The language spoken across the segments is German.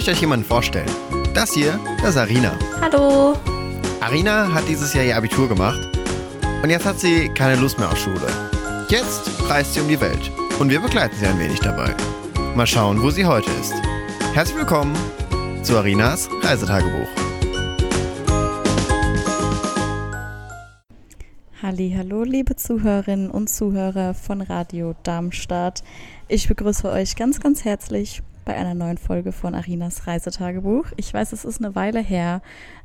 Ich möchte euch jemanden vorstellen. Das hier, das ist Arina. Hallo. Arina hat dieses Jahr ihr Abitur gemacht und jetzt hat sie keine Lust mehr auf Schule. Jetzt reist sie um die Welt und wir begleiten sie ein wenig dabei. Mal schauen, wo sie heute ist. Herzlich willkommen zu Arinas Reisetagebuch. Hallo, liebe Zuhörerinnen und Zuhörer von Radio Darmstadt. Ich begrüße euch ganz, ganz herzlich bei einer neuen Folge von Arinas Reisetagebuch. Ich weiß, es ist eine Weile her.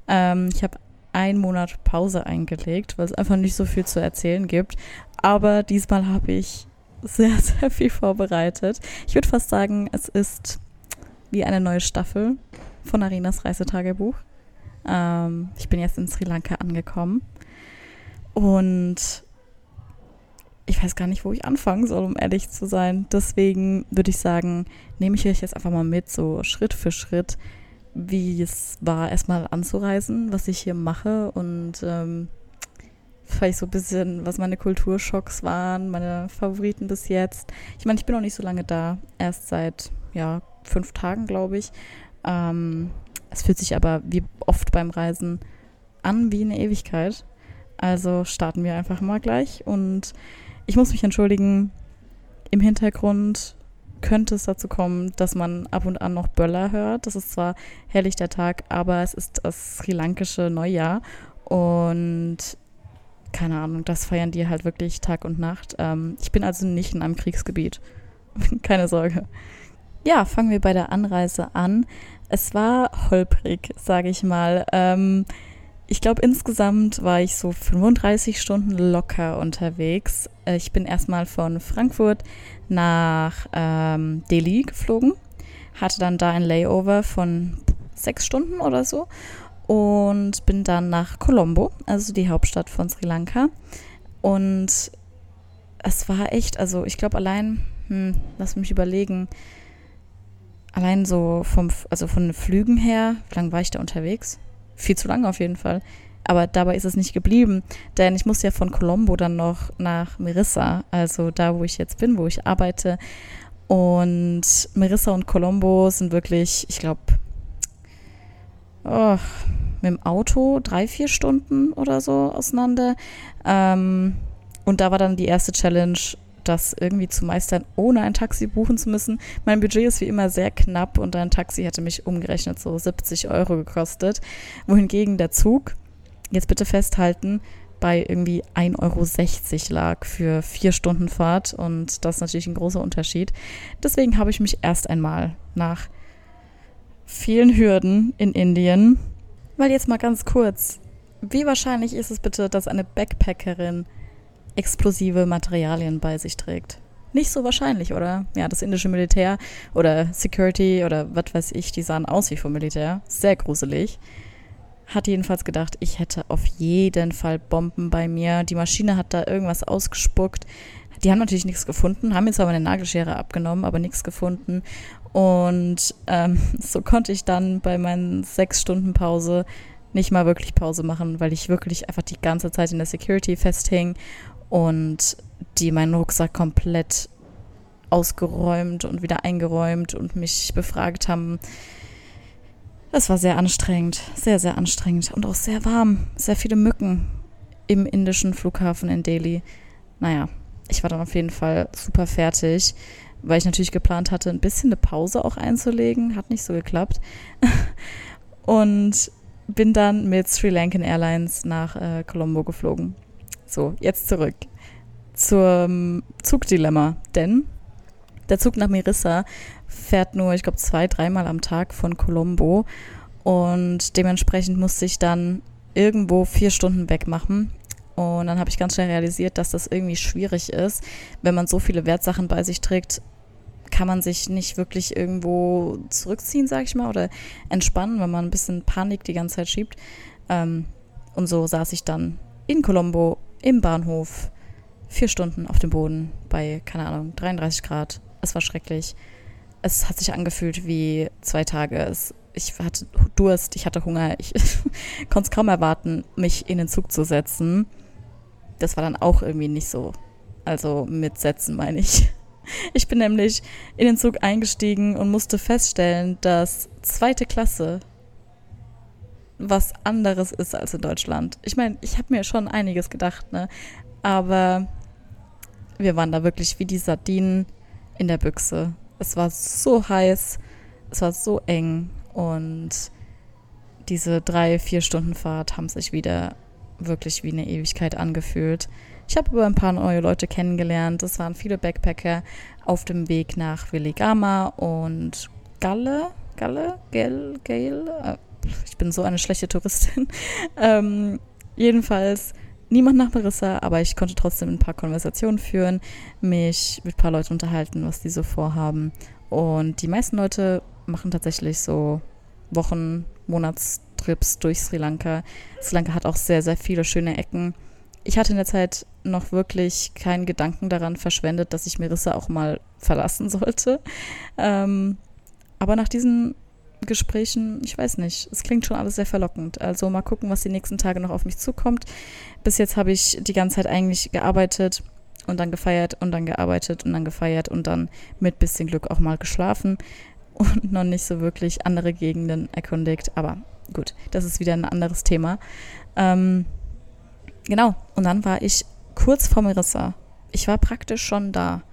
Ähm, ich habe einen Monat Pause eingelegt, weil es einfach nicht so viel zu erzählen gibt. Aber diesmal habe ich sehr, sehr viel vorbereitet. Ich würde fast sagen, es ist wie eine neue Staffel von Arinas Reisetagebuch. Ähm, ich bin jetzt in Sri Lanka angekommen und ich weiß gar nicht, wo ich anfangen soll, um ehrlich zu sein. Deswegen würde ich sagen, nehme ich euch jetzt einfach mal mit, so Schritt für Schritt, wie es war, erstmal anzureisen, was ich hier mache und ähm, vielleicht so ein bisschen, was meine Kulturschocks waren, meine Favoriten bis jetzt. Ich meine, ich bin noch nicht so lange da, erst seit ja, fünf Tagen, glaube ich. Ähm, es fühlt sich aber wie oft beim Reisen an wie eine Ewigkeit. Also starten wir einfach mal gleich und ich muss mich entschuldigen, im Hintergrund könnte es dazu kommen, dass man ab und an noch Böller hört. Das ist zwar herrlich der Tag, aber es ist das sri lankische Neujahr und keine Ahnung, das feiern die halt wirklich Tag und Nacht. Ähm, ich bin also nicht in einem Kriegsgebiet. keine Sorge. Ja, fangen wir bei der Anreise an. Es war holprig, sage ich mal. Ähm, ich glaube, insgesamt war ich so 35 Stunden locker unterwegs. Äh, ich bin erstmal von Frankfurt nach ähm, Delhi geflogen, hatte dann da ein Layover von sechs Stunden oder so und bin dann nach Colombo, also die Hauptstadt von Sri Lanka. Und es war echt, also ich glaube allein, hm, lass mich überlegen, allein so vom, also von den Flügen her, wie lange war ich da unterwegs? viel zu lange auf jeden Fall. Aber dabei ist es nicht geblieben, denn ich muss ja von Colombo dann noch nach Merissa, also da, wo ich jetzt bin, wo ich arbeite. Und Merissa und Colombo sind wirklich, ich glaube, oh, mit dem Auto drei, vier Stunden oder so auseinander. Ähm, und da war dann die erste Challenge, das irgendwie zu meistern, ohne ein Taxi buchen zu müssen. Mein Budget ist wie immer sehr knapp und ein Taxi hätte mich umgerechnet so 70 Euro gekostet. Wohingegen der Zug, jetzt bitte festhalten, bei irgendwie 1,60 Euro lag für vier Stunden Fahrt und das ist natürlich ein großer Unterschied. Deswegen habe ich mich erst einmal nach vielen Hürden in Indien, weil jetzt mal ganz kurz, wie wahrscheinlich ist es bitte, dass eine Backpackerin explosive Materialien bei sich trägt. Nicht so wahrscheinlich, oder? Ja, das indische Militär oder Security oder was weiß ich, die sahen aus wie vom Militär. Sehr gruselig. Hat jedenfalls gedacht, ich hätte auf jeden Fall Bomben bei mir. Die Maschine hat da irgendwas ausgespuckt. Die haben natürlich nichts gefunden, haben jetzt aber eine Nagelschere abgenommen, aber nichts gefunden. Und ähm, so konnte ich dann bei meinen sechs Stunden Pause nicht mal wirklich Pause machen, weil ich wirklich einfach die ganze Zeit in der Security festhing und die meinen Rucksack komplett ausgeräumt und wieder eingeräumt und mich befragt haben. Das war sehr anstrengend, sehr, sehr anstrengend und auch sehr warm. Sehr viele Mücken im indischen Flughafen in Delhi. Naja, ich war dann auf jeden Fall super fertig, weil ich natürlich geplant hatte, ein bisschen eine Pause auch einzulegen. Hat nicht so geklappt. und bin dann mit Sri Lankan Airlines nach äh, Colombo geflogen. So, jetzt zurück zum Zugdilemma. Denn der Zug nach Merissa fährt nur, ich glaube, zwei, dreimal am Tag von Colombo. Und dementsprechend musste ich dann irgendwo vier Stunden wegmachen. Und dann habe ich ganz schnell realisiert, dass das irgendwie schwierig ist. Wenn man so viele Wertsachen bei sich trägt, kann man sich nicht wirklich irgendwo zurückziehen, sage ich mal, oder entspannen, wenn man ein bisschen Panik die ganze Zeit schiebt. Ähm, und so saß ich dann in Colombo im Bahnhof vier Stunden auf dem Boden bei, keine Ahnung, 33 Grad. Es war schrecklich. Es hat sich angefühlt wie zwei Tage. Es, ich hatte Durst, ich hatte Hunger. Ich konnte es kaum erwarten, mich in den Zug zu setzen. Das war dann auch irgendwie nicht so. Also mit Setzen meine ich. Ich bin nämlich in den Zug eingestiegen und musste feststellen, dass zweite Klasse was anderes ist als in Deutschland. Ich meine, ich habe mir schon einiges gedacht, ne? Aber wir waren da wirklich wie die Sardinen in der Büchse. Es war so heiß, es war so eng und diese drei, vier Stunden Fahrt haben sich wieder wirklich wie eine Ewigkeit angefühlt. Ich habe aber ein paar neue Leute kennengelernt. Es waren viele Backpacker auf dem Weg nach Willigama und Galle. Galle? Gail? Gail? Äh, ich bin so eine schlechte Touristin. ähm, jedenfalls niemand nach Marissa, aber ich konnte trotzdem ein paar Konversationen führen, mich mit ein paar Leuten unterhalten, was die so vorhaben. Und die meisten Leute machen tatsächlich so Wochen, Monatstrips durch Sri Lanka. Sri Lanka hat auch sehr, sehr viele schöne Ecken. Ich hatte in der Zeit noch wirklich keinen Gedanken daran verschwendet, dass ich Marissa auch mal verlassen sollte. Ähm, aber nach diesen Gesprächen, ich weiß nicht, es klingt schon alles sehr verlockend. Also mal gucken, was die nächsten Tage noch auf mich zukommt. Bis jetzt habe ich die ganze Zeit eigentlich gearbeitet und dann gefeiert und dann gearbeitet und dann gefeiert und dann mit bisschen Glück auch mal geschlafen und noch nicht so wirklich andere Gegenden erkundigt. Aber gut, das ist wieder ein anderes Thema. Ähm, genau, und dann war ich kurz vor Marissa. Ich war praktisch schon da.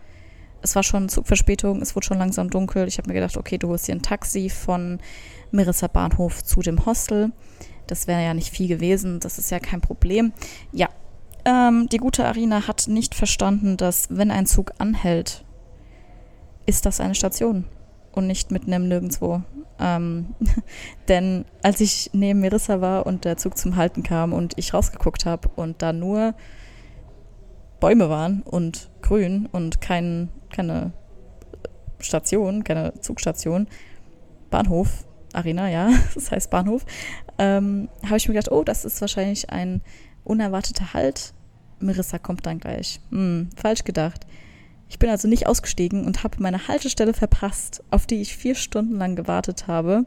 Es war schon Zugverspätung, es wurde schon langsam dunkel. Ich habe mir gedacht, okay, du holst dir ein Taxi von Marissa Bahnhof zu dem Hostel. Das wäre ja nicht viel gewesen, das ist ja kein Problem. Ja, ähm, die gute Arina hat nicht verstanden, dass wenn ein Zug anhält, ist das eine Station und nicht mitten im Nirgendwo. Ähm, denn als ich neben Marissa war und der Zug zum Halten kam und ich rausgeguckt habe und da nur Bäume waren und grün und kein, keine Station, keine Zugstation, Bahnhof, Arena, ja, das heißt Bahnhof, ähm, habe ich mir gedacht, oh, das ist wahrscheinlich ein unerwarteter Halt. Marissa kommt dann gleich. Hm, falsch gedacht. Ich bin also nicht ausgestiegen und habe meine Haltestelle verpasst, auf die ich vier Stunden lang gewartet habe.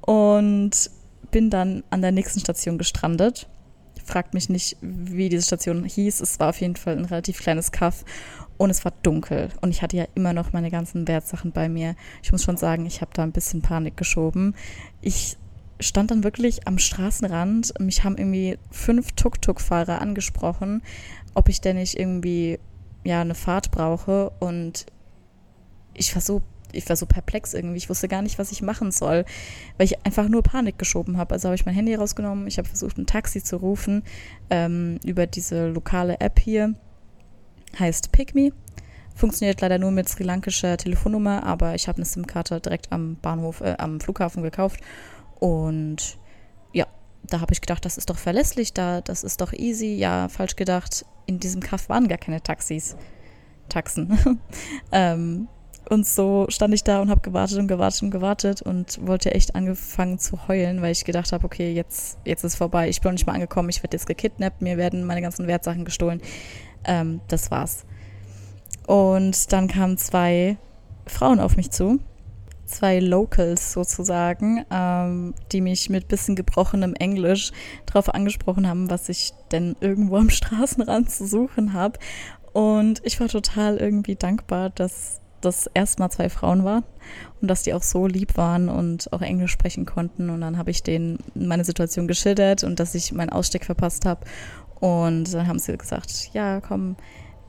Und bin dann an der nächsten Station gestrandet. Fragt mich nicht, wie diese Station hieß. Es war auf jeden Fall ein relativ kleines Kaff und es war dunkel. Und ich hatte ja immer noch meine ganzen Wertsachen bei mir. Ich muss schon sagen, ich habe da ein bisschen Panik geschoben. Ich stand dann wirklich am Straßenrand. Mich haben irgendwie fünf Tuk-Tuk-Fahrer angesprochen, ob ich denn nicht irgendwie ja eine Fahrt brauche und ich war so ich war so perplex irgendwie. Ich wusste gar nicht, was ich machen soll, weil ich einfach nur Panik geschoben habe. Also habe ich mein Handy rausgenommen. Ich habe versucht, ein Taxi zu rufen ähm, über diese lokale App hier. Heißt PickMe. Funktioniert leider nur mit sri lankischer Telefonnummer, aber ich habe eine SIM-Karte direkt am Bahnhof, äh, am Flughafen gekauft. Und ja, da habe ich gedacht, das ist doch verlässlich, da, das ist doch easy. Ja, falsch gedacht in diesem Kaff waren gar keine Taxis. Taxen. ähm, und so stand ich da und habe gewartet und gewartet und gewartet und wollte echt angefangen zu heulen, weil ich gedacht habe, okay, jetzt, jetzt ist vorbei. Ich bin noch nicht mal angekommen, ich werde jetzt gekidnappt, mir werden meine ganzen Wertsachen gestohlen. Ähm, das war's. Und dann kamen zwei Frauen auf mich zu zwei Locals sozusagen, ähm, die mich mit bisschen gebrochenem Englisch darauf angesprochen haben, was ich denn irgendwo am Straßenrand zu suchen habe. Und ich war total irgendwie dankbar, dass das erstmal zwei Frauen waren und dass die auch so lieb waren und auch Englisch sprechen konnten. Und dann habe ich denen meine Situation geschildert und dass ich meinen Ausstieg verpasst habe. Und dann haben sie gesagt, ja, komm,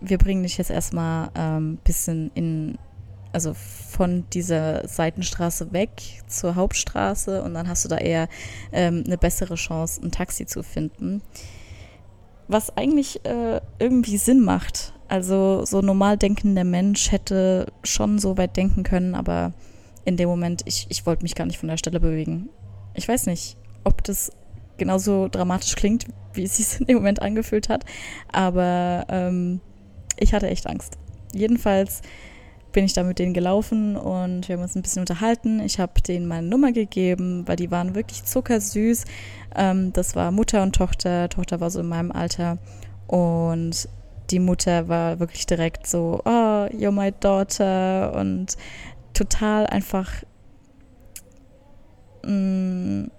wir bringen dich jetzt erstmal ein ähm, bisschen in also von dieser Seitenstraße weg zur Hauptstraße und dann hast du da eher ähm, eine bessere Chance, ein Taxi zu finden. Was eigentlich äh, irgendwie Sinn macht. Also so normal denkender Mensch hätte schon so weit denken können, aber in dem Moment, ich, ich wollte mich gar nicht von der Stelle bewegen. Ich weiß nicht, ob das genauso dramatisch klingt, wie es sich in dem Moment angefühlt hat, aber ähm, ich hatte echt Angst. Jedenfalls bin ich da mit denen gelaufen und wir haben uns ein bisschen unterhalten. Ich habe denen meine Nummer gegeben, weil die waren wirklich zuckersüß. Ähm, das war Mutter und Tochter. Tochter war so in meinem Alter. Und die Mutter war wirklich direkt so, oh, you're my daughter. Und total einfach, mh, mm,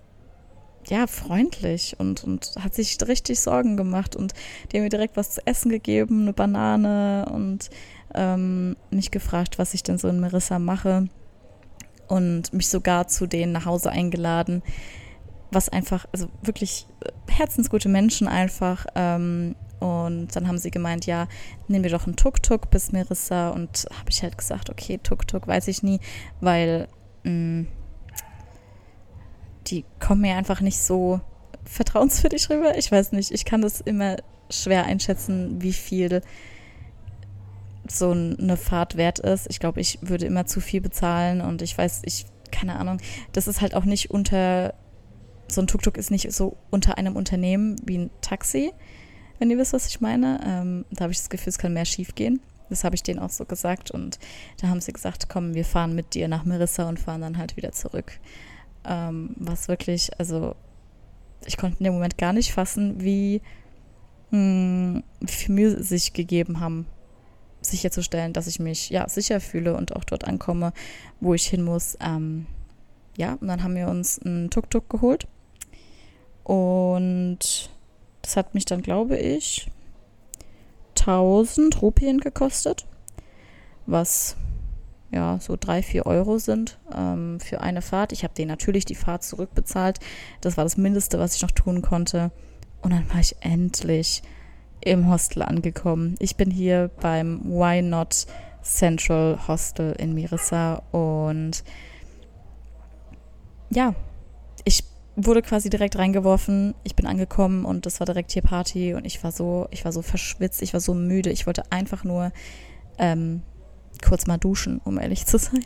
ja, freundlich und, und hat sich richtig Sorgen gemacht. Und die haben mir direkt was zu essen gegeben, eine Banane und ähm, mich gefragt, was ich denn so in Marissa mache und mich sogar zu denen nach Hause eingeladen, was einfach, also wirklich äh, herzensgute Menschen einfach. Ähm, und dann haben sie gemeint, ja, nehmen wir doch einen Tuk-Tuk bis Marissa. Und habe ich halt gesagt, okay, Tuk-Tuk weiß ich nie, weil mh, mm, die kommen mir einfach nicht so vertrauenswürdig rüber. Ich weiß nicht, ich kann das immer schwer einschätzen, wie viel so eine Fahrt wert ist. Ich glaube, ich würde immer zu viel bezahlen und ich weiß, ich, keine Ahnung, das ist halt auch nicht unter, so ein Tuk-Tuk ist nicht so unter einem Unternehmen wie ein Taxi, wenn ihr wisst, was ich meine. Ähm, da habe ich das Gefühl, es kann mehr schief gehen. Das habe ich denen auch so gesagt und da haben sie gesagt, komm, wir fahren mit dir nach Marissa und fahren dann halt wieder zurück. Ähm, was wirklich, also ich konnte in dem Moment gar nicht fassen, wie, mh, hm, wie viel Mühe sie sich gegeben haben, sicherzustellen, dass ich mich ja sicher fühle und auch dort ankomme, wo ich hin muss. Ähm, ja, und dann haben wir uns einen Tuk-Tuk geholt. Und das hat mich dann, glaube ich, 1000 Rupien gekostet, was ja so drei, vier Euro sind ähm, für eine Fahrt. Ich habe denen natürlich die Fahrt zurückbezahlt. Das war das Mindeste, was ich noch tun konnte. Und dann war ich endlich im Hostel angekommen. Ich bin hier beim Why Not Central Hostel in Mirissa und ja, wurde quasi direkt reingeworfen. Ich bin angekommen und es war direkt hier Party und ich war so, ich war so verschwitzt, ich war so müde. Ich wollte einfach nur ähm, kurz mal duschen, um ehrlich zu sein.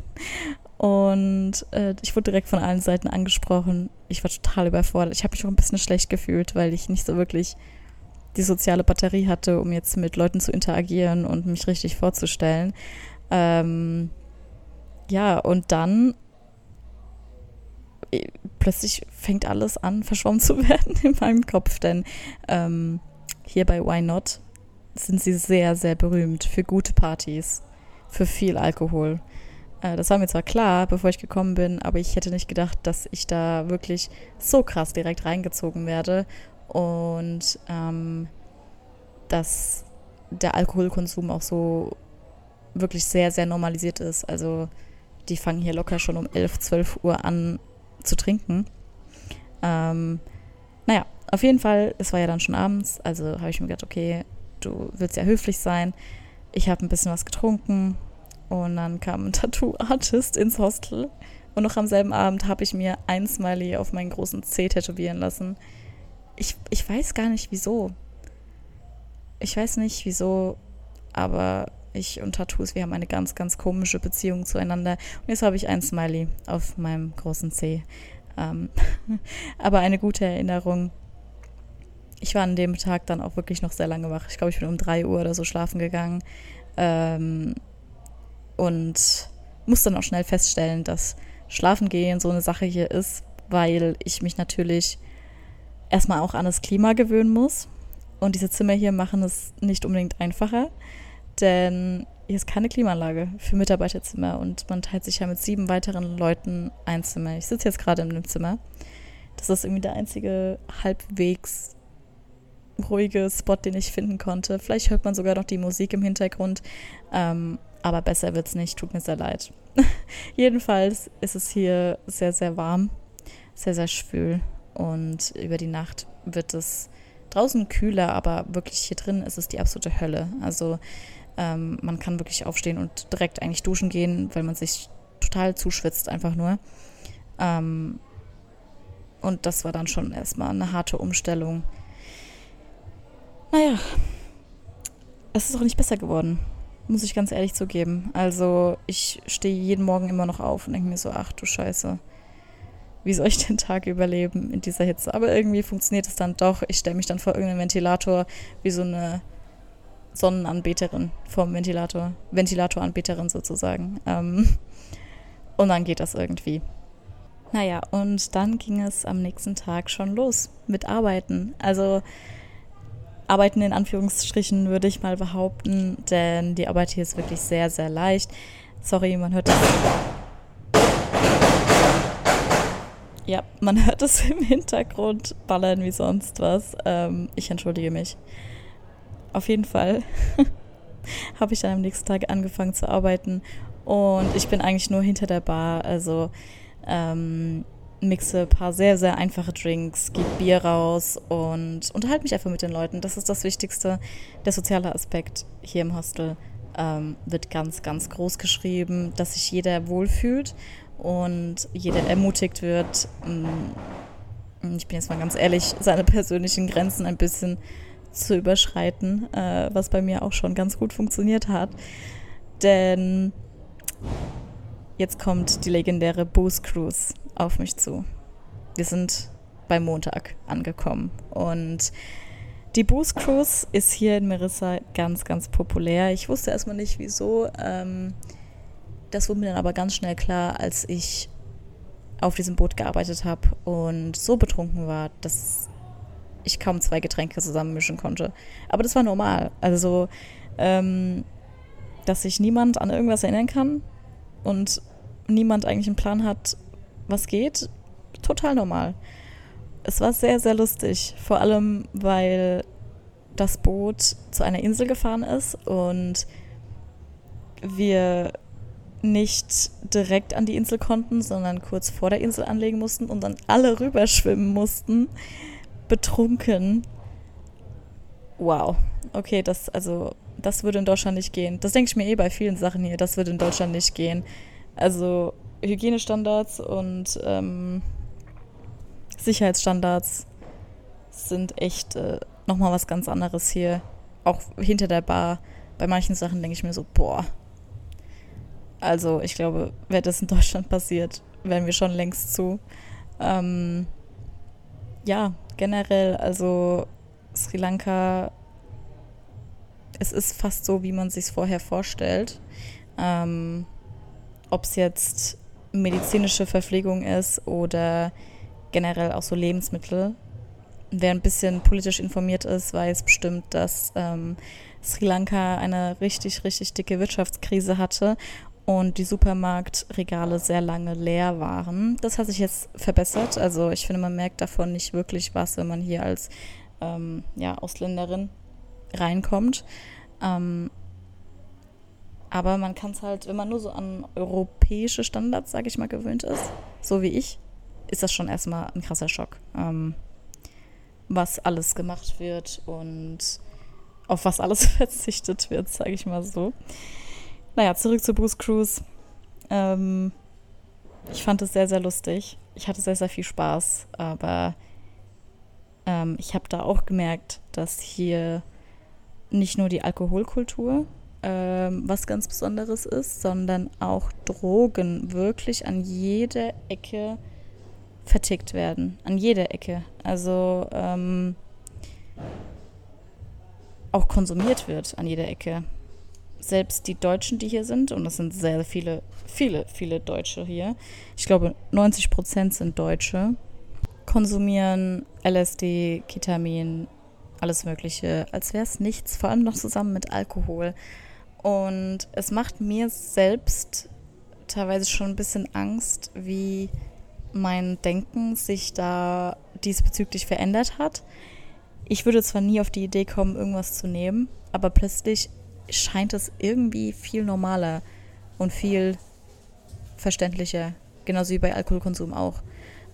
Und äh, ich wurde direkt von allen Seiten angesprochen. Ich war total überfordert. Ich habe mich auch ein bisschen schlecht gefühlt, weil ich nicht so wirklich die soziale Batterie hatte, um jetzt mit Leuten zu interagieren und mich richtig vorzustellen. Ähm, ja, und dann plötzlich fängt alles an, verschwommen zu werden in meinem Kopf, denn ähm, hier bei Why Not sind sie sehr, sehr berühmt für gute Partys, für viel Alkohol. Äh, das war mir zwar klar, bevor ich gekommen bin, aber ich hätte nicht gedacht, dass ich da wirklich so krass direkt reingezogen werde und ähm, dass der Alkoholkonsum auch so wirklich sehr, sehr normalisiert ist. Also die fangen hier locker schon um 11, 12 Uhr an zu trinken. Ähm, naja, auf jeden Fall, es war ja dann schon abends, also habe ich mir gedacht, okay, du willst ja höflich sein. Ich habe ein bisschen was getrunken und dann kam ein Tattoo-Artist ins Hostel. Und noch am selben Abend habe ich mir ein Smiley auf meinen großen C tätowieren lassen ich, ich weiß gar nicht wieso. Ich weiß nicht wieso, aber ich und Tattoos, wir haben eine ganz, ganz komische Beziehung zueinander. Und jetzt habe ich ein Smiley auf meinem großen C. Ähm, aber eine gute Erinnerung. Ich war an dem Tag dann auch wirklich noch sehr lange wach. Ich glaube, ich bin um 3 Uhr oder so schlafen gegangen. Ähm, und muss dann auch schnell feststellen, dass Schlafen gehen so eine Sache hier ist, weil ich mich natürlich erstmal auch an das Klima gewöhnen muss. Und diese Zimmer hier machen es nicht unbedingt einfacher, denn hier ist keine Klimaanlage für Mitarbeiterzimmer und man teilt sich ja mit sieben weiteren Leuten ein Zimmer. Ich sitze jetzt gerade in einem Zimmer. Das ist irgendwie der einzige halbwegs ruhige Spot, den ich finden konnte. Vielleicht hört man sogar noch die Musik im Hintergrund, ähm, aber besser wird es nicht. Tut mir sehr leid. Jedenfalls ist es hier sehr, sehr warm, sehr, sehr schwül und über die Nacht wird es draußen kühler, aber wirklich hier drin ist es die absolute Hölle. Also ähm, man kann wirklich aufstehen und direkt eigentlich duschen gehen, weil man sich total zuschwitzt einfach nur. Ähm, und das war dann schon erstmal eine harte Umstellung. Naja, es ist auch nicht besser geworden, muss ich ganz ehrlich zugeben. Also ich stehe jeden Morgen immer noch auf und denke mir so, ach du Scheiße wie soll ich den Tag überleben in dieser Hitze? Aber irgendwie funktioniert es dann doch. Ich stelle mich dann vor irgendeinen Ventilator wie so eine Sonnenanbeterin vom Ventilator, Ventilatoranbeterin sozusagen. Ähm, und dann geht das irgendwie. Naja, und dann ging es am nächsten Tag schon los mit Arbeiten. Also Arbeiten in Anführungsstrichen würde ich mal behaupten, denn die Arbeit hier ist wirklich sehr, sehr leicht. Sorry, man hört das Ja, man hört es im Hintergrund ballern wie sonst was. Ähm, ich entschuldige mich. Auf jeden Fall habe ich dann am nächsten Tag angefangen zu arbeiten und ich bin eigentlich nur hinter der Bar, also ähm, mixe ein paar sehr, sehr einfache Drinks, gebe Bier raus und unterhalte mich einfach mit den Leuten. Das ist das Wichtigste. Der soziale Aspekt hier im Hostel ähm, wird ganz, ganz groß geschrieben, dass sich jeder wohlfühlt und jeder ermutigt wird, mm, ich bin jetzt mal ganz ehrlich, seine persönlichen Grenzen ein bisschen zu überschreiten, äh, was bei mir auch schon ganz gut funktioniert hat. Denn jetzt kommt die legendäre Booze Cruise auf mich zu. Wir sind bei Montag angekommen und die Booze Cruise ist hier in Marissa ganz, ganz populär. Ich wusste erstmal nicht, wieso. Ähm, das wurde mir dann aber ganz schnell klar, als ich auf diesem Boot gearbeitet habe und so betrunken war, dass ich kaum zwei Getränke zusammenmischen konnte. Aber das war normal. Also, ähm, dass sich niemand an irgendwas erinnern kann und niemand eigentlich einen Plan hat, was geht, total normal. Es war sehr, sehr lustig, vor allem weil das Boot zu einer Insel gefahren ist und wir nicht direkt an die Insel konnten, sondern kurz vor der Insel anlegen mussten und dann alle rüberschwimmen mussten, betrunken. Wow. Okay, das also das würde in Deutschland nicht gehen. Das denke ich mir eh bei vielen Sachen hier. Das würde in Deutschland nicht gehen. Also Hygienestandards und ähm, Sicherheitsstandards sind echt äh, nochmal was ganz anderes hier. Auch hinter der Bar. Bei manchen Sachen denke ich mir so, boah. Also ich glaube, wäre das in Deutschland passiert, wären wir schon längst zu. Ähm, ja, generell, also Sri Lanka, es ist fast so, wie man sich vorher vorstellt. Ähm, Ob es jetzt medizinische Verpflegung ist oder generell auch so Lebensmittel. Wer ein bisschen politisch informiert ist, weiß bestimmt, dass ähm, Sri Lanka eine richtig, richtig dicke Wirtschaftskrise hatte und die Supermarktregale sehr lange leer waren. Das hat sich jetzt verbessert. Also ich finde, man merkt davon nicht wirklich was, wenn man hier als ähm, ja, Ausländerin reinkommt. Ähm, aber man kann es halt, wenn man nur so an europäische Standards, sage ich mal, gewöhnt ist, so wie ich, ist das schon erstmal ein krasser Schock, ähm, was alles gemacht wird und auf was alles verzichtet wird, sage ich mal so. Naja, zurück zu Bruce Cruise. Ähm, ich fand es sehr, sehr lustig. Ich hatte sehr, sehr viel Spaß, aber ähm, ich habe da auch gemerkt, dass hier nicht nur die Alkoholkultur ähm, was ganz Besonderes ist, sondern auch Drogen wirklich an jeder Ecke vertickt werden. An jeder Ecke. Also ähm, auch konsumiert wird an jeder Ecke. Selbst die Deutschen, die hier sind, und das sind sehr viele, viele, viele Deutsche hier, ich glaube 90 Prozent sind Deutsche, konsumieren LSD, Ketamin, alles Mögliche, als wäre es nichts, vor allem noch zusammen mit Alkohol. Und es macht mir selbst teilweise schon ein bisschen Angst, wie mein Denken sich da diesbezüglich verändert hat. Ich würde zwar nie auf die Idee kommen, irgendwas zu nehmen, aber plötzlich scheint es irgendwie viel normaler und viel verständlicher, genauso wie bei Alkoholkonsum auch.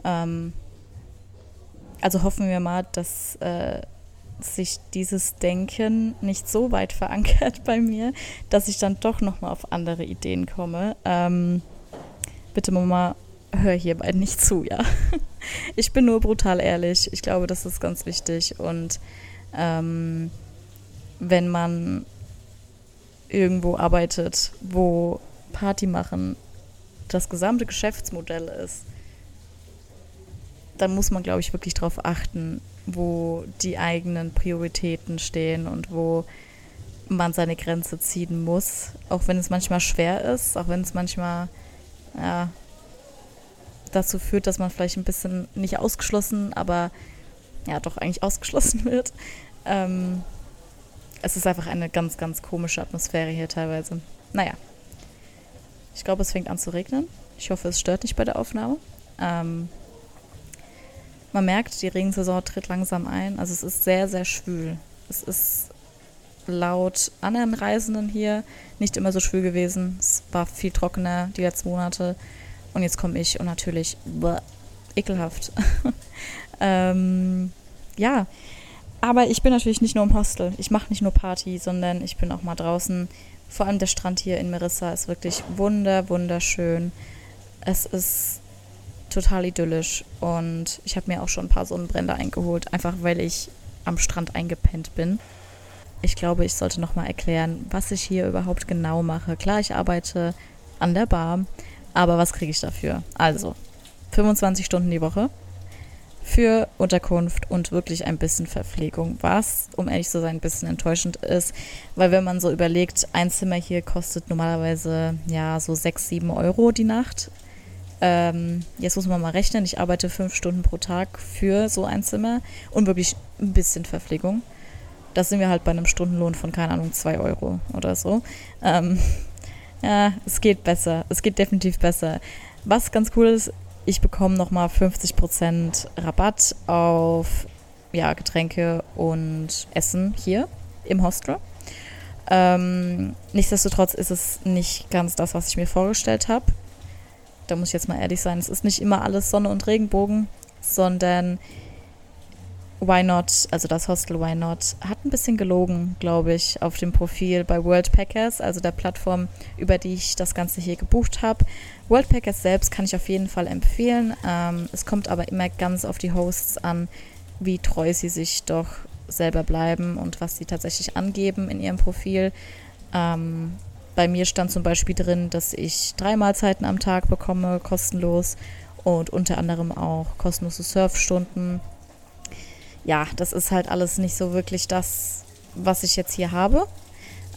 Ähm, also hoffen wir mal, dass äh, sich dieses Denken nicht so weit verankert bei mir, dass ich dann doch nochmal auf andere Ideen komme. Ähm, bitte Mama, hör hierbei nicht zu, ja. Ich bin nur brutal ehrlich. Ich glaube, das ist ganz wichtig. Und ähm, wenn man irgendwo arbeitet, wo Party machen das gesamte Geschäftsmodell ist, dann muss man, glaube ich, wirklich darauf achten, wo die eigenen Prioritäten stehen und wo man seine Grenze ziehen muss, auch wenn es manchmal schwer ist, auch wenn es manchmal ja, dazu führt, dass man vielleicht ein bisschen nicht ausgeschlossen, aber ja doch eigentlich ausgeschlossen wird. Ähm, es ist einfach eine ganz, ganz komische Atmosphäre hier teilweise. Naja, ich glaube, es fängt an zu regnen. Ich hoffe, es stört nicht bei der Aufnahme. Ähm, man merkt, die Regensaison tritt langsam ein. Also es ist sehr, sehr schwül. Es ist laut anderen Reisenden hier nicht immer so schwül gewesen. Es war viel trockener die letzten Monate. Und jetzt komme ich und natürlich bäh, ekelhaft. ähm, ja, aber ich bin natürlich nicht nur im Hostel. Ich mache nicht nur Party, sondern ich bin auch mal draußen. Vor allem der Strand hier in Merissa ist wirklich wunder, wunderschön. Es ist total idyllisch und ich habe mir auch schon ein paar Sonnenbrände eingeholt, einfach weil ich am Strand eingepennt bin. Ich glaube, ich sollte noch mal erklären, was ich hier überhaupt genau mache. Klar, ich arbeite an der Bar, aber was kriege ich dafür? Also, 25 Stunden die Woche, für Unterkunft und wirklich ein bisschen Verpflegung, was, um ehrlich zu sein, ein bisschen enttäuschend ist, weil wenn man so überlegt, ein Zimmer hier kostet normalerweise ja so 6, 7 Euro die Nacht. Ähm, jetzt muss man mal rechnen, ich arbeite fünf Stunden pro Tag für so ein Zimmer und wirklich ein bisschen Verpflegung. Das sind wir halt bei einem Stundenlohn von, keine Ahnung, 2 Euro oder so. Ähm, ja, es geht besser. Es geht definitiv besser. Was ganz cool ist, ich bekomme nochmal 50% Rabatt auf ja, Getränke und Essen hier im Hostel. Ähm, nichtsdestotrotz ist es nicht ganz das, was ich mir vorgestellt habe. Da muss ich jetzt mal ehrlich sein, es ist nicht immer alles Sonne und Regenbogen, sondern Why Not, also das Hostel Why Not, hat ein bisschen gelogen, glaube ich, auf dem Profil bei World Packers, also der Plattform, über die ich das Ganze hier gebucht habe. World Packers selbst kann ich auf jeden Fall empfehlen. Ähm, es kommt aber immer ganz auf die Hosts an, wie treu sie sich doch selber bleiben und was sie tatsächlich angeben in ihrem Profil. Ähm, bei mir stand zum Beispiel drin, dass ich drei Mahlzeiten am Tag bekomme, kostenlos und unter anderem auch kostenlose Surfstunden ja, das ist halt alles nicht so wirklich das, was ich jetzt hier habe.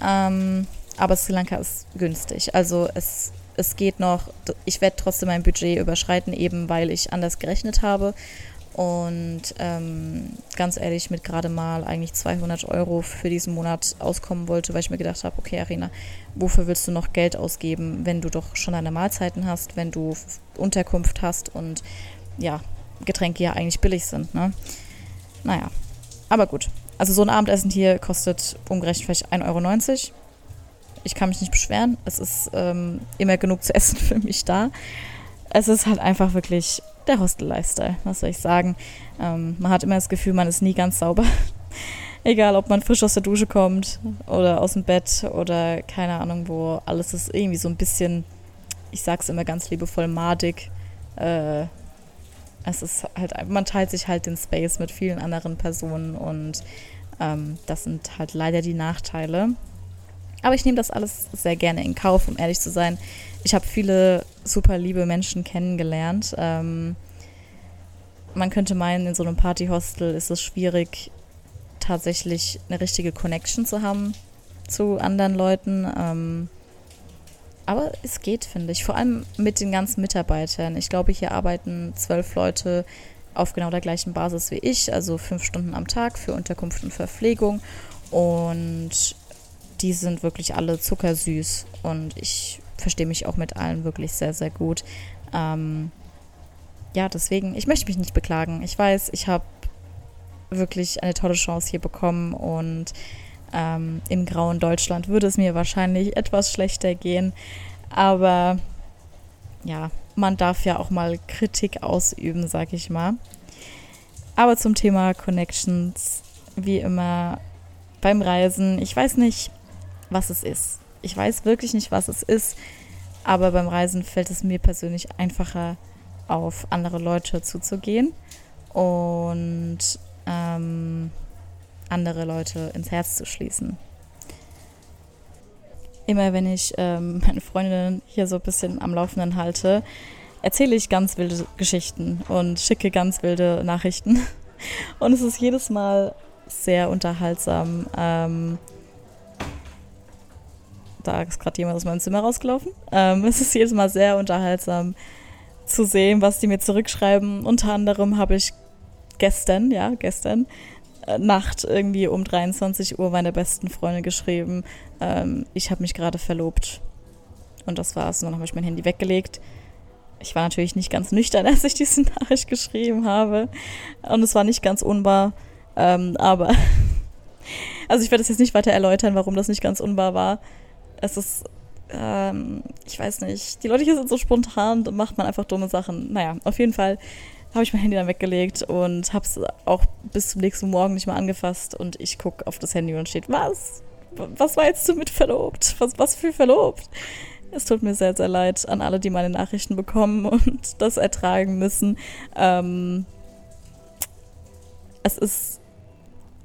Ähm, aber Sri Lanka ist günstig. Also es, es geht noch, ich werde trotzdem mein Budget überschreiten, eben weil ich anders gerechnet habe. Und ähm, ganz ehrlich, mit gerade mal eigentlich 200 Euro für diesen Monat auskommen wollte, weil ich mir gedacht habe, okay, Arena, wofür willst du noch Geld ausgeben, wenn du doch schon deine Mahlzeiten hast, wenn du Unterkunft hast und ja, Getränke ja eigentlich billig sind, ne? Naja, aber gut. Also so ein Abendessen hier kostet umgerechnet vielleicht 1,90 Euro. Ich kann mich nicht beschweren. Es ist ähm, immer genug zu essen für mich da. Es ist halt einfach wirklich der Hostel-Lifestyle, was soll ich sagen. Ähm, man hat immer das Gefühl, man ist nie ganz sauber. Egal, ob man frisch aus der Dusche kommt oder aus dem Bett oder keine Ahnung wo. Alles ist irgendwie so ein bisschen, ich sag's immer ganz liebevoll, madig. Äh, es ist halt, man teilt sich halt den Space mit vielen anderen Personen und ähm, das sind halt leider die Nachteile. Aber ich nehme das alles sehr gerne in Kauf, um ehrlich zu sein. Ich habe viele super liebe Menschen kennengelernt. Ähm, man könnte meinen, in so einem Partyhostel ist es schwierig, tatsächlich eine richtige Connection zu haben zu anderen Leuten. Ähm, aber es geht, finde ich. Vor allem mit den ganzen Mitarbeitern. Ich glaube, hier arbeiten zwölf Leute auf genau der gleichen Basis wie ich, also fünf Stunden am Tag für Unterkunft und Verpflegung. Und die sind wirklich alle zuckersüß. Und ich verstehe mich auch mit allen wirklich sehr, sehr gut. Ähm, ja, deswegen, ich möchte mich nicht beklagen. Ich weiß, ich habe wirklich eine tolle Chance hier bekommen und ähm, Im grauen Deutschland würde es mir wahrscheinlich etwas schlechter gehen. Aber ja, man darf ja auch mal Kritik ausüben, sag ich mal. Aber zum Thema Connections, wie immer beim Reisen, ich weiß nicht, was es ist. Ich weiß wirklich nicht, was es ist. Aber beim Reisen fällt es mir persönlich einfacher, auf andere Leute zuzugehen. Und ähm, andere Leute ins Herz zu schließen. Immer wenn ich ähm, meine Freundin hier so ein bisschen am Laufenden halte, erzähle ich ganz wilde Geschichten und schicke ganz wilde Nachrichten. Und es ist jedes Mal sehr unterhaltsam. Ähm, da ist gerade jemand aus meinem Zimmer rausgelaufen. Ähm, es ist jedes Mal sehr unterhaltsam zu sehen, was die mir zurückschreiben. Unter anderem habe ich gestern, ja, gestern, Nacht irgendwie um 23 Uhr meiner besten Freundin geschrieben, ähm, ich habe mich gerade verlobt. Und das war's. Und dann habe ich mein Handy weggelegt. Ich war natürlich nicht ganz nüchtern, als ich diese Nachricht geschrieben habe. Und es war nicht ganz unwahr. Ähm, aber Also ich werde das jetzt nicht weiter erläutern, warum das nicht ganz unwahr war. Es ist, ähm, ich weiß nicht, die Leute hier sind so spontan, da macht man einfach dumme Sachen. Naja, auf jeden Fall habe ich mein Handy dann weggelegt und habe es auch bis zum nächsten Morgen nicht mal angefasst. Und ich gucke auf das Handy und steht, was? Was war jetzt du mit verlobt? Was, was für verlobt? Es tut mir sehr, sehr leid an alle, die meine Nachrichten bekommen und das ertragen müssen. Ähm, es ist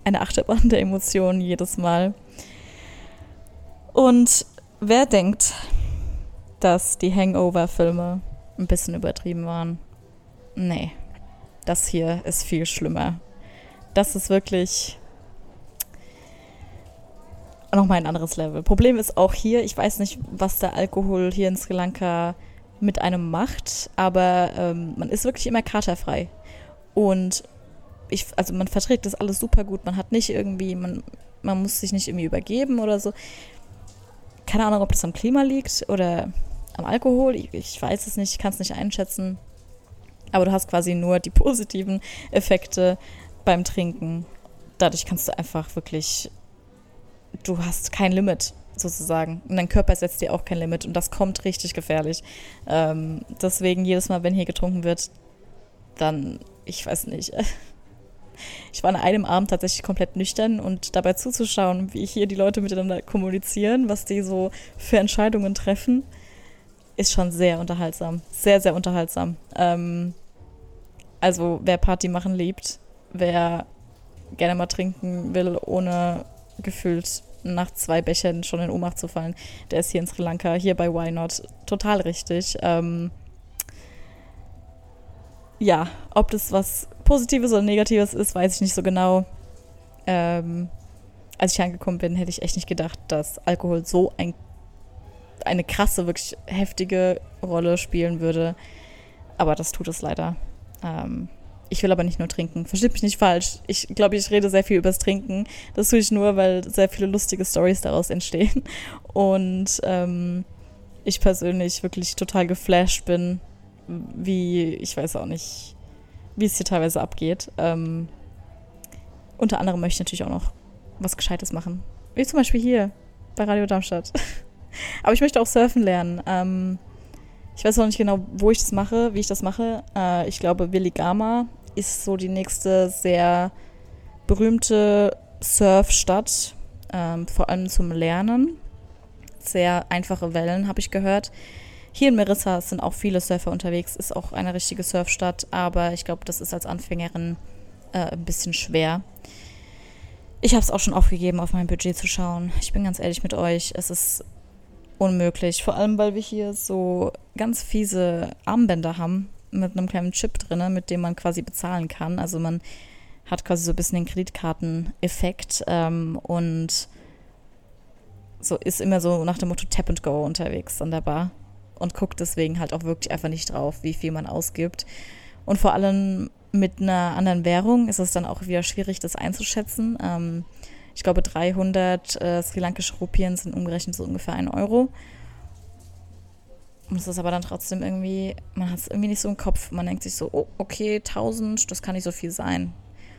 eine Achterbahn der Emotionen jedes Mal. Und wer denkt, dass die Hangover-Filme ein bisschen übertrieben waren? Nee, das hier ist viel schlimmer. Das ist wirklich nochmal ein anderes Level. Problem ist auch hier, ich weiß nicht, was der Alkohol hier in Sri Lanka mit einem macht, aber ähm, man ist wirklich immer katerfrei. Und ich, also man verträgt das alles super gut. Man hat nicht irgendwie, man, man muss sich nicht irgendwie übergeben oder so. Keine Ahnung, ob das am Klima liegt oder am Alkohol. Ich, ich weiß es nicht, ich kann es nicht einschätzen. Aber du hast quasi nur die positiven Effekte beim Trinken. Dadurch kannst du einfach wirklich du hast kein Limit sozusagen. Und dein Körper setzt dir auch kein Limit und das kommt richtig gefährlich. Ähm, deswegen jedes Mal, wenn hier getrunken wird, dann, ich weiß nicht. Ich war an einem Abend tatsächlich komplett nüchtern und dabei zuzuschauen, wie hier die Leute miteinander kommunizieren, was die so für Entscheidungen treffen, ist schon sehr unterhaltsam. Sehr, sehr unterhaltsam. Ähm, also, wer Party machen liebt, wer gerne mal trinken will, ohne gefühlt nach zwei Bechern schon in Ohnmacht zu fallen. Der ist hier in Sri Lanka, hier bei Why Not. Total richtig. Ähm, ja, ob das was Positives oder Negatives ist, weiß ich nicht so genau. Ähm, als ich angekommen bin, hätte ich echt nicht gedacht, dass Alkohol so ein, eine krasse, wirklich heftige Rolle spielen würde. Aber das tut es leider. Ähm, ich will aber nicht nur trinken. Versteht mich nicht falsch. Ich glaube, ich rede sehr viel übers Trinken. Das tue ich nur, weil sehr viele lustige Stories daraus entstehen. Und ähm, ich persönlich wirklich total geflasht bin, wie, ich weiß auch nicht, wie es hier teilweise abgeht. Ähm, unter anderem möchte ich natürlich auch noch was Gescheites machen. Wie zum Beispiel hier bei Radio Darmstadt. Aber ich möchte auch surfen lernen. Ähm, ich weiß noch nicht genau, wo ich das mache, wie ich das mache. Äh, ich glaube, Willi Gama ist so die nächste sehr berühmte Surfstadt, ähm, vor allem zum Lernen. Sehr einfache Wellen, habe ich gehört. Hier in Merissa sind auch viele Surfer unterwegs, ist auch eine richtige Surfstadt, aber ich glaube, das ist als Anfängerin äh, ein bisschen schwer. Ich habe es auch schon aufgegeben, auf mein Budget zu schauen. Ich bin ganz ehrlich mit euch, es ist unmöglich. Vor allem, weil wir hier so ganz fiese Armbänder haben mit einem kleinen Chip drin, mit dem man quasi bezahlen kann. Also man hat quasi so ein bisschen den Kreditkarteneffekt ähm, und so ist immer so nach dem Motto Tap and Go unterwegs an der Bar und guckt deswegen halt auch wirklich einfach nicht drauf, wie viel man ausgibt. Und vor allem mit einer anderen Währung ist es dann auch wieder schwierig, das einzuschätzen. Ähm, ich glaube, 300 äh, sri lankische Rupien sind umgerechnet so ungefähr ein Euro. Und es ist aber dann trotzdem irgendwie, man hat es irgendwie nicht so im Kopf. Man denkt sich so, oh, okay, 1000, das kann nicht so viel sein.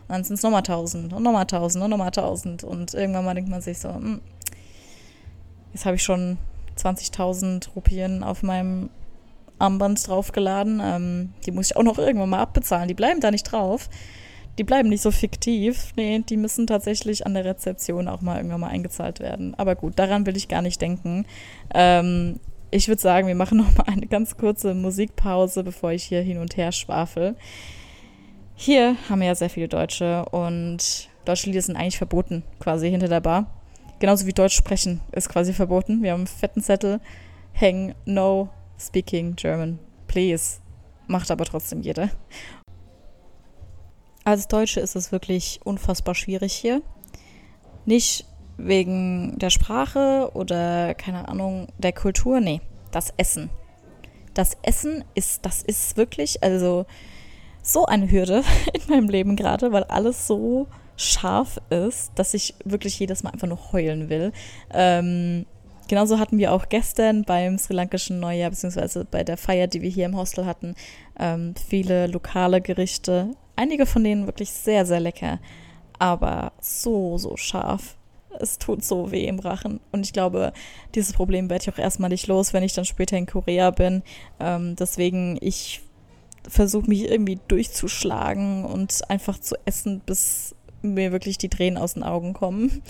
Und dann sind es nochmal 1000 und nochmal 1000 und nochmal 1000. Und irgendwann mal denkt man sich so, hm, jetzt habe ich schon 20.000 Rupien auf meinem Armband draufgeladen. Ähm, die muss ich auch noch irgendwann mal abbezahlen. Die bleiben da nicht drauf. Die bleiben nicht so fiktiv. Nee, die müssen tatsächlich an der Rezeption auch mal irgendwann mal eingezahlt werden. Aber gut, daran will ich gar nicht denken. Ähm, ich würde sagen, wir machen noch mal eine ganz kurze Musikpause, bevor ich hier hin und her schwafel. Hier haben wir ja sehr viele Deutsche und deutsche Lieder sind eigentlich verboten, quasi hinter der Bar. Genauso wie Deutsch sprechen ist quasi verboten. Wir haben einen fetten Zettel hängen, no speaking German, please. Macht aber trotzdem jeder. Als Deutsche ist es wirklich unfassbar schwierig hier. Nicht wegen der Sprache oder keine Ahnung der Kultur. Nee, das Essen. Das Essen ist, das ist wirklich, also so eine Hürde in meinem Leben gerade, weil alles so scharf ist, dass ich wirklich jedes Mal einfach nur heulen will. Ähm, genauso hatten wir auch gestern beim sri lankischen Neujahr, beziehungsweise bei der Feier, die wir hier im Hostel hatten, ähm, viele lokale Gerichte. Einige von denen wirklich sehr, sehr lecker, aber so, so scharf es tut so weh im Rachen. Und ich glaube, dieses Problem werde ich auch erstmal nicht los, wenn ich dann später in Korea bin. Ähm, deswegen, ich versuche mich irgendwie durchzuschlagen und einfach zu essen, bis mir wirklich die Tränen aus den Augen kommen.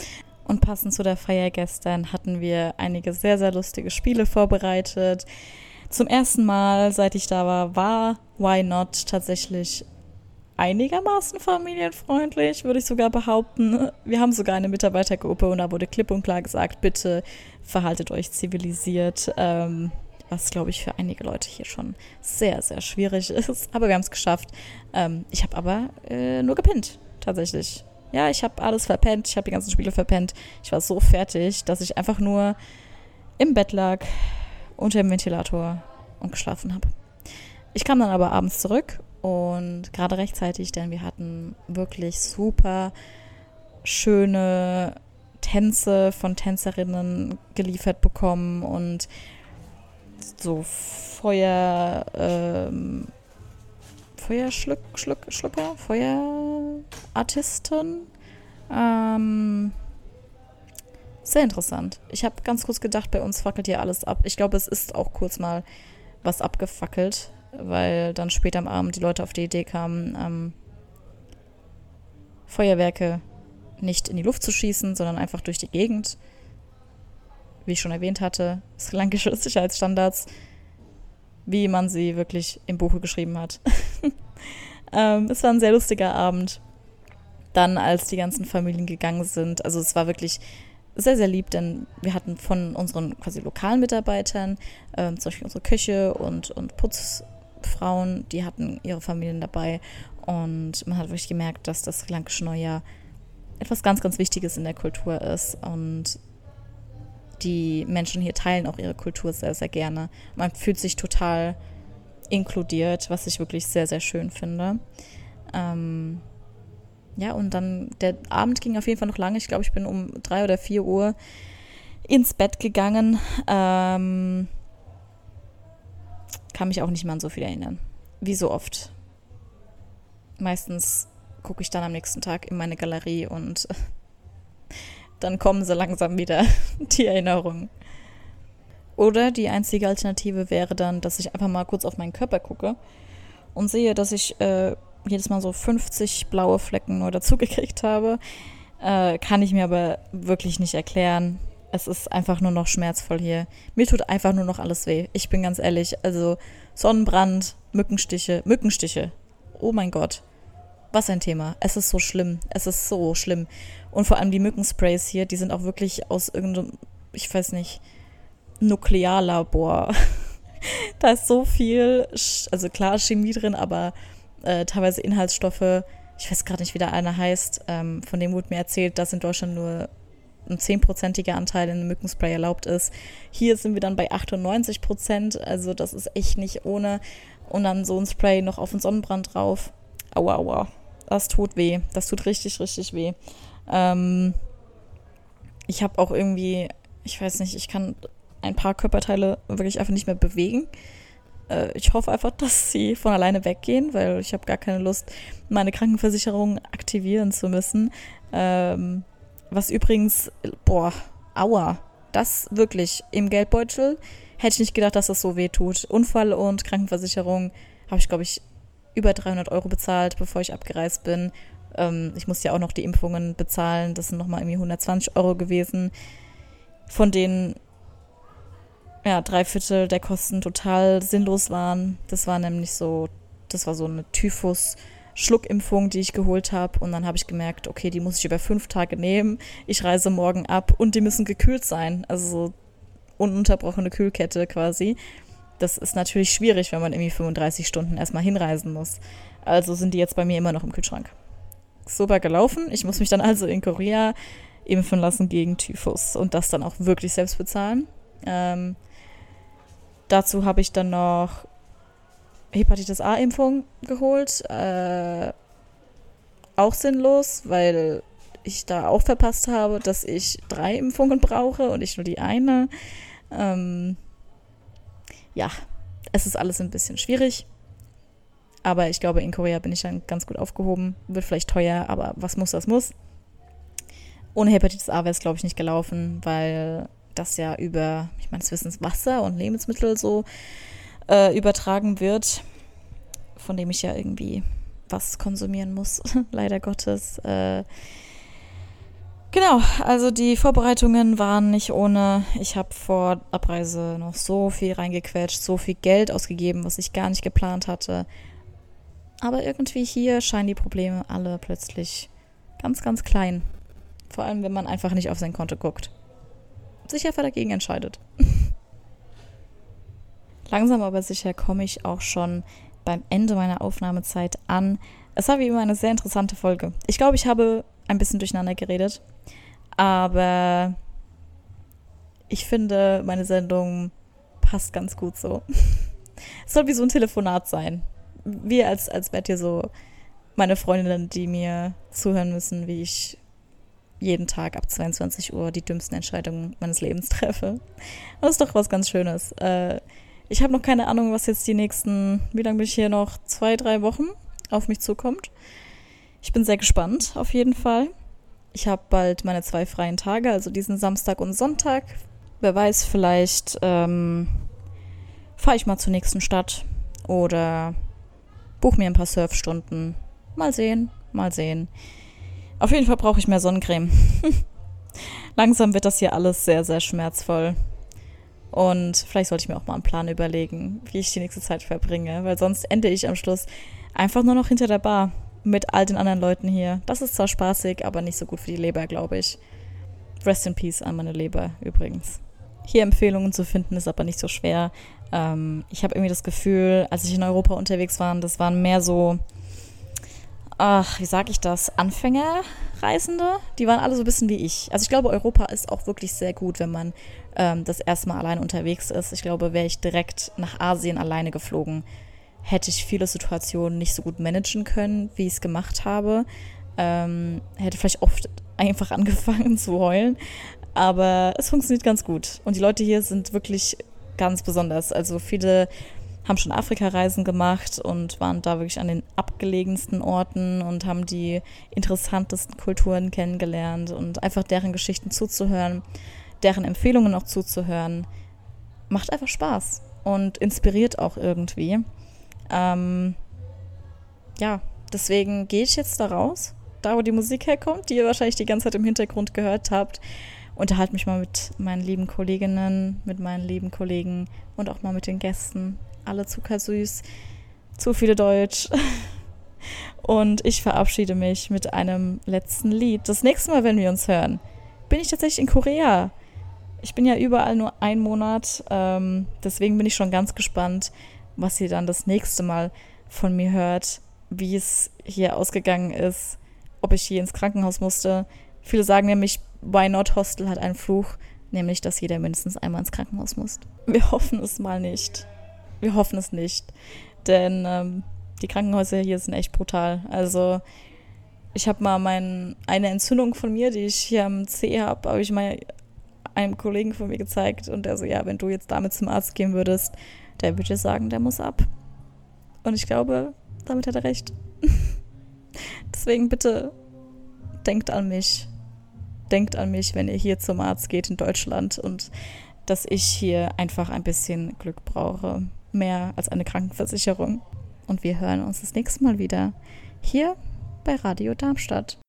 Und passend zu der Feier gestern hatten wir einige sehr, sehr lustige Spiele vorbereitet. Zum ersten Mal, seit ich da war, war Why Not tatsächlich einigermaßen familienfreundlich, würde ich sogar behaupten. Wir haben sogar eine Mitarbeitergruppe und da wurde klipp und klar gesagt, bitte verhaltet euch zivilisiert. Ähm, was, glaube ich, für einige Leute hier schon sehr, sehr schwierig ist. Aber wir haben es geschafft. Ähm, ich habe aber äh, nur gepinnt, tatsächlich. Ja, ich habe alles verpennt, ich habe die ganzen Spiele verpennt. Ich war so fertig, dass ich einfach nur im Bett lag, unter dem Ventilator und geschlafen habe. Ich kam dann aber abends zurück und gerade rechtzeitig, denn wir hatten wirklich super schöne Tänze von Tänzerinnen geliefert bekommen und so Feuer, ähm, Feuerschlucker, Feuerartisten. Ähm, sehr interessant. Ich habe ganz kurz gedacht, bei uns fackelt hier alles ab. Ich glaube, es ist auch kurz mal was abgefackelt weil dann später am Abend die Leute auf die Idee kamen, ähm, Feuerwerke nicht in die Luft zu schießen, sondern einfach durch die Gegend. Wie ich schon erwähnt hatte, sri lankische Sicherheitsstandards, wie man sie wirklich im Buche geschrieben hat. ähm, es war ein sehr lustiger Abend. Dann, als die ganzen Familien gegangen sind, also es war wirklich sehr, sehr lieb, denn wir hatten von unseren quasi lokalen Mitarbeitern, ähm, zum Beispiel unsere Küche und, und Putz, Frauen, die hatten ihre Familien dabei und man hat wirklich gemerkt, dass das lankische Neujahr etwas ganz, ganz Wichtiges in der Kultur ist und die Menschen hier teilen auch ihre Kultur sehr, sehr gerne. Man fühlt sich total inkludiert, was ich wirklich sehr, sehr schön finde. Ähm, ja, und dann der Abend ging auf jeden Fall noch lange. Ich glaube, ich bin um drei oder vier Uhr ins Bett gegangen. Ähm, kann mich auch nicht mehr an so viel erinnern. Wie so oft. Meistens gucke ich dann am nächsten Tag in meine Galerie und dann kommen so langsam wieder die Erinnerungen. Oder die einzige Alternative wäre dann, dass ich einfach mal kurz auf meinen Körper gucke und sehe, dass ich äh, jedes Mal so 50 blaue Flecken nur dazugekriegt habe. Äh, kann ich mir aber wirklich nicht erklären. Es ist einfach nur noch schmerzvoll hier. Mir tut einfach nur noch alles weh. Ich bin ganz ehrlich. Also Sonnenbrand, Mückenstiche, Mückenstiche. Oh mein Gott. Was ein Thema. Es ist so schlimm. Es ist so schlimm. Und vor allem die Mückensprays hier, die sind auch wirklich aus irgendeinem, ich weiß nicht, Nuklearlabor. da ist so viel, also klar Chemie drin, aber äh, teilweise Inhaltsstoffe. Ich weiß gerade nicht, wie der eine heißt. Ähm, von dem wurde mir erzählt, dass in Deutschland nur ein zehnprozentiger Anteil in Mückenspray erlaubt ist. Hier sind wir dann bei 98 Prozent, also das ist echt nicht ohne. Und dann so ein Spray noch auf den Sonnenbrand drauf. Aua, aua. Das tut weh. Das tut richtig, richtig weh. Ähm, ich habe auch irgendwie, ich weiß nicht, ich kann ein paar Körperteile wirklich einfach nicht mehr bewegen. Äh, ich hoffe einfach, dass sie von alleine weggehen, weil ich habe gar keine Lust, meine Krankenversicherung aktivieren zu müssen. Ähm, was übrigens, boah, aua, das wirklich im Geldbeutel hätte ich nicht gedacht, dass das so weh tut. Unfall und Krankenversicherung habe ich, glaube ich, über 300 Euro bezahlt, bevor ich abgereist bin. Ähm, ich musste ja auch noch die Impfungen bezahlen. Das sind nochmal irgendwie 120 Euro gewesen. Von denen ja, drei Viertel der Kosten total sinnlos waren. Das war nämlich so, das war so eine Typhus- Schluckimpfung, die ich geholt habe. Und dann habe ich gemerkt, okay, die muss ich über fünf Tage nehmen. Ich reise morgen ab und die müssen gekühlt sein. Also so ununterbrochene Kühlkette quasi. Das ist natürlich schwierig, wenn man irgendwie 35 Stunden erstmal hinreisen muss. Also sind die jetzt bei mir immer noch im Kühlschrank. Super gelaufen. Ich muss mich dann also in Korea impfen lassen gegen Typhus und das dann auch wirklich selbst bezahlen. Ähm, dazu habe ich dann noch Hepatitis A-Impfung geholt. Äh, auch sinnlos, weil ich da auch verpasst habe, dass ich drei Impfungen brauche und ich nur die eine. Ähm, ja, es ist alles ein bisschen schwierig. Aber ich glaube, in Korea bin ich dann ganz gut aufgehoben. Wird vielleicht teuer, aber was muss, das muss. Ohne Hepatitis A wäre es, glaube ich, nicht gelaufen, weil das ja über, ich meine, Wissens Wasser und Lebensmittel so äh, übertragen wird, von dem ich ja irgendwie was konsumieren muss, leider Gottes. Äh, genau, also die Vorbereitungen waren nicht ohne. Ich habe vor Abreise noch so viel reingequetscht, so viel Geld ausgegeben, was ich gar nicht geplant hatte. Aber irgendwie hier scheinen die Probleme alle plötzlich ganz, ganz klein. Vor allem, wenn man einfach nicht auf sein Konto guckt. Sich einfach dagegen entscheidet. Langsam aber sicher komme ich auch schon beim Ende meiner Aufnahmezeit an. Es war wie immer eine sehr interessante Folge. Ich glaube, ich habe ein bisschen durcheinander geredet. Aber ich finde, meine Sendung passt ganz gut so. es soll wie so ein Telefonat sein wie als, als wärt ihr so meine Freundinnen, die mir zuhören müssen, wie ich jeden Tag ab 22 Uhr die dümmsten Entscheidungen meines Lebens treffe. Das ist doch was ganz Schönes. Äh, ich habe noch keine Ahnung, was jetzt die nächsten, wie lange bin ich hier noch? Zwei, drei Wochen auf mich zukommt. Ich bin sehr gespannt, auf jeden Fall. Ich habe bald meine zwei freien Tage, also diesen Samstag und Sonntag. Wer weiß, vielleicht ähm, fahre ich mal zur nächsten Stadt oder buch mir ein paar Surfstunden. Mal sehen, mal sehen. Auf jeden Fall brauche ich mehr Sonnencreme. Langsam wird das hier alles sehr, sehr schmerzvoll. Und vielleicht sollte ich mir auch mal einen Plan überlegen, wie ich die nächste Zeit verbringe, weil sonst ende ich am Schluss einfach nur noch hinter der Bar mit all den anderen Leuten hier. Das ist zwar spaßig, aber nicht so gut für die Leber, glaube ich. Rest in Peace an meine Leber übrigens. Hier Empfehlungen zu finden ist aber nicht so schwer. Ähm, ich habe irgendwie das Gefühl, als ich in Europa unterwegs war, das waren mehr so, ach, wie sage ich das, Anfängerreisende. Die waren alle so ein bisschen wie ich. Also ich glaube, Europa ist auch wirklich sehr gut, wenn man ähm, das erste Mal allein unterwegs ist. Ich glaube, wäre ich direkt nach Asien alleine geflogen, hätte ich viele Situationen nicht so gut managen können, wie ich es gemacht habe. Ähm, hätte vielleicht oft einfach angefangen zu heulen. Aber es funktioniert ganz gut. Und die Leute hier sind wirklich ganz besonders. Also viele haben schon Afrika-Reisen gemacht und waren da wirklich an den abgelegensten Orten und haben die interessantesten Kulturen kennengelernt und einfach deren Geschichten zuzuhören, deren Empfehlungen auch zuzuhören, macht einfach Spaß und inspiriert auch irgendwie. Ähm, ja, deswegen gehe ich jetzt da raus, da wo die Musik herkommt, die ihr wahrscheinlich die ganze Zeit im Hintergrund gehört habt unterhalte mich mal mit meinen lieben Kolleginnen, mit meinen lieben Kollegen und auch mal mit den Gästen. Alle zuckersüß, zu viele Deutsch. Und ich verabschiede mich mit einem letzten Lied. Das nächste Mal, wenn wir uns hören, bin ich tatsächlich in Korea. Ich bin ja überall nur ein Monat, ähm, deswegen bin ich schon ganz gespannt, was ihr dann das nächste Mal von mir hört, wie es hier ausgegangen ist, ob ich hier ins Krankenhaus musste. Viele sagen nämlich, Why Not Hostel hat einen Fluch, nämlich, dass jeder mindestens einmal ins Krankenhaus muss. Wir hoffen es mal nicht. Wir hoffen es nicht. Denn ähm, die Krankenhäuser hier sind echt brutal. Also, ich habe mal mein, eine Entzündung von mir, die ich hier am C habe, habe ich mal einem Kollegen von mir gezeigt und der so, ja, wenn du jetzt damit zum Arzt gehen würdest, der würde sagen, der muss ab. Und ich glaube, damit hat er recht. Deswegen bitte denkt an mich denkt an mich, wenn ihr hier zum Arzt geht in Deutschland und dass ich hier einfach ein bisschen Glück brauche. Mehr als eine Krankenversicherung. Und wir hören uns das nächste Mal wieder hier bei Radio Darmstadt.